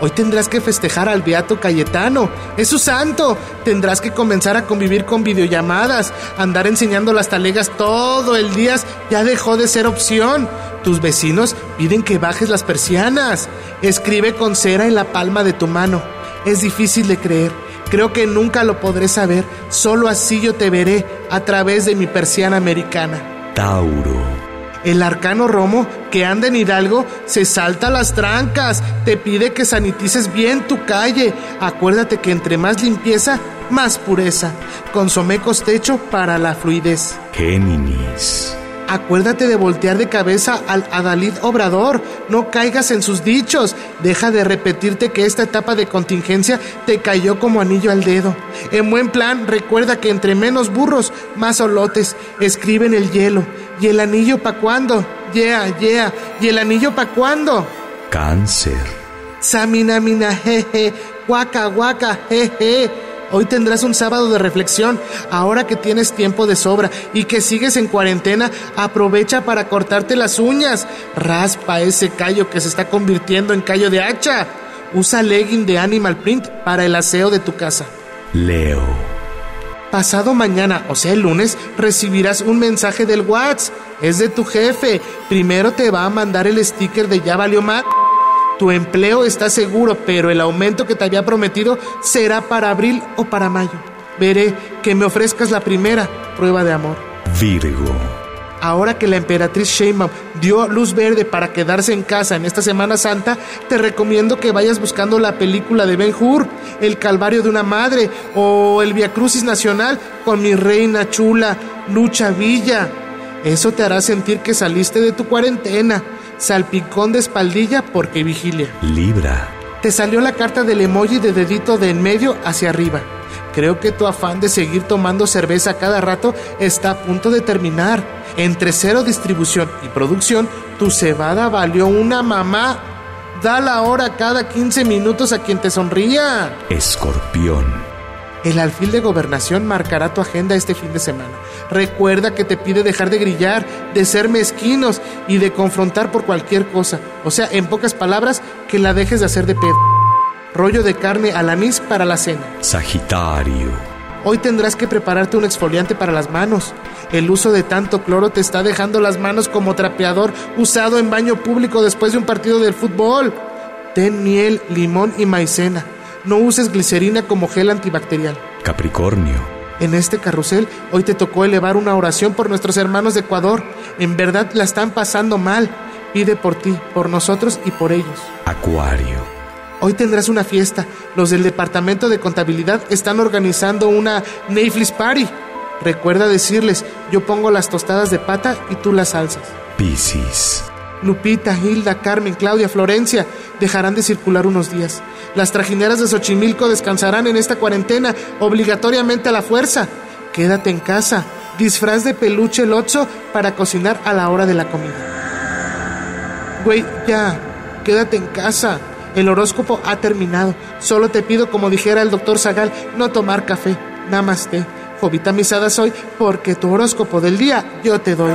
Hoy tendrás que festejar al Beato Cayetano. Es su santo. Tendrás que comenzar a convivir con videollamadas. Andar enseñando las talegas todo el día ya dejó de ser opción. Tus vecinos piden que bajes las persianas. Escribe con cera en la palma de tu mano. Es difícil de creer. Creo que nunca lo podré saber. Solo así yo te veré a través de mi persiana americana. Tauro. El arcano Romo, que anda en Hidalgo, se salta las trancas, te pide que sanitices bien tu calle. Acuérdate que entre más limpieza, más pureza. Consomé costecho para la fluidez. Géminis. Acuérdate de voltear de cabeza al Adalid Obrador. No caigas en sus dichos. Deja de repetirte que esta etapa de contingencia te cayó como anillo al dedo. En buen plan, recuerda que entre menos burros, más olotes. Escribe en el hielo. ¿Y el anillo pa' cuándo? Yeah, yeah. ¿Y el anillo pa' cuándo? Cáncer. Samina, mina, jeje. Guaca, guaca, jeje. Hoy tendrás un sábado de reflexión. Ahora que tienes tiempo de sobra y que sigues en cuarentena, aprovecha para cortarte las uñas. Raspa ese callo que se está convirtiendo en callo de hacha. Usa legging de Animal Print para el aseo de tu casa. Leo. Pasado mañana, o sea el lunes, recibirás un mensaje del WhatsApp. Es de tu jefe. Primero te va a mandar el sticker de ya valió más. Tu empleo está seguro, pero el aumento que te había prometido será para abril o para mayo. Veré que me ofrezcas la primera prueba de amor. Virgo. Ahora que la emperatriz Sheinbaum dio luz verde para quedarse en casa en esta Semana Santa, te recomiendo que vayas buscando la película de Ben Hur, El Calvario de una Madre o El Via Crucis Nacional con mi reina chula, Lucha Villa. Eso te hará sentir que saliste de tu cuarentena salpicón de espaldilla porque vigilia. Libra. Te salió la carta del emoji de dedito de en medio hacia arriba. Creo que tu afán de seguir tomando cerveza cada rato está a punto de terminar. Entre cero distribución y producción, tu cebada valió una mamá. Da la hora cada 15 minutos a quien te sonría. Escorpión. El alfil de gobernación marcará tu agenda este fin de semana. Recuerda que te pide dejar de grillar, de ser mezquinos y de confrontar por cualquier cosa. O sea, en pocas palabras, que la dejes de hacer de pedo. Rollo de carne al anís para la cena. Sagitario. Hoy tendrás que prepararte un exfoliante para las manos. El uso de tanto cloro te está dejando las manos como trapeador usado en baño público después de un partido del fútbol. Ten miel, limón y maicena. No uses glicerina como gel antibacterial. Capricornio. En este carrusel hoy te tocó elevar una oración por nuestros hermanos de Ecuador. En verdad la están pasando mal. Pide por ti, por nosotros y por ellos. Acuario. Hoy tendrás una fiesta. Los del departamento de contabilidad están organizando una Neyflis Party. Recuerda decirles, yo pongo las tostadas de pata y tú las salsas. Piscis. Lupita, Hilda, Carmen, Claudia, Florencia dejarán de circular unos días. Las trajineras de Xochimilco descansarán en esta cuarentena obligatoriamente a la fuerza. Quédate en casa. Disfraz de peluche lozo para cocinar a la hora de la comida. Güey, ya, quédate en casa. El horóscopo ha terminado. Solo te pido, como dijera el doctor Zagal, no tomar café. Namaste. Jovita misada soy porque tu horóscopo del día yo te doy.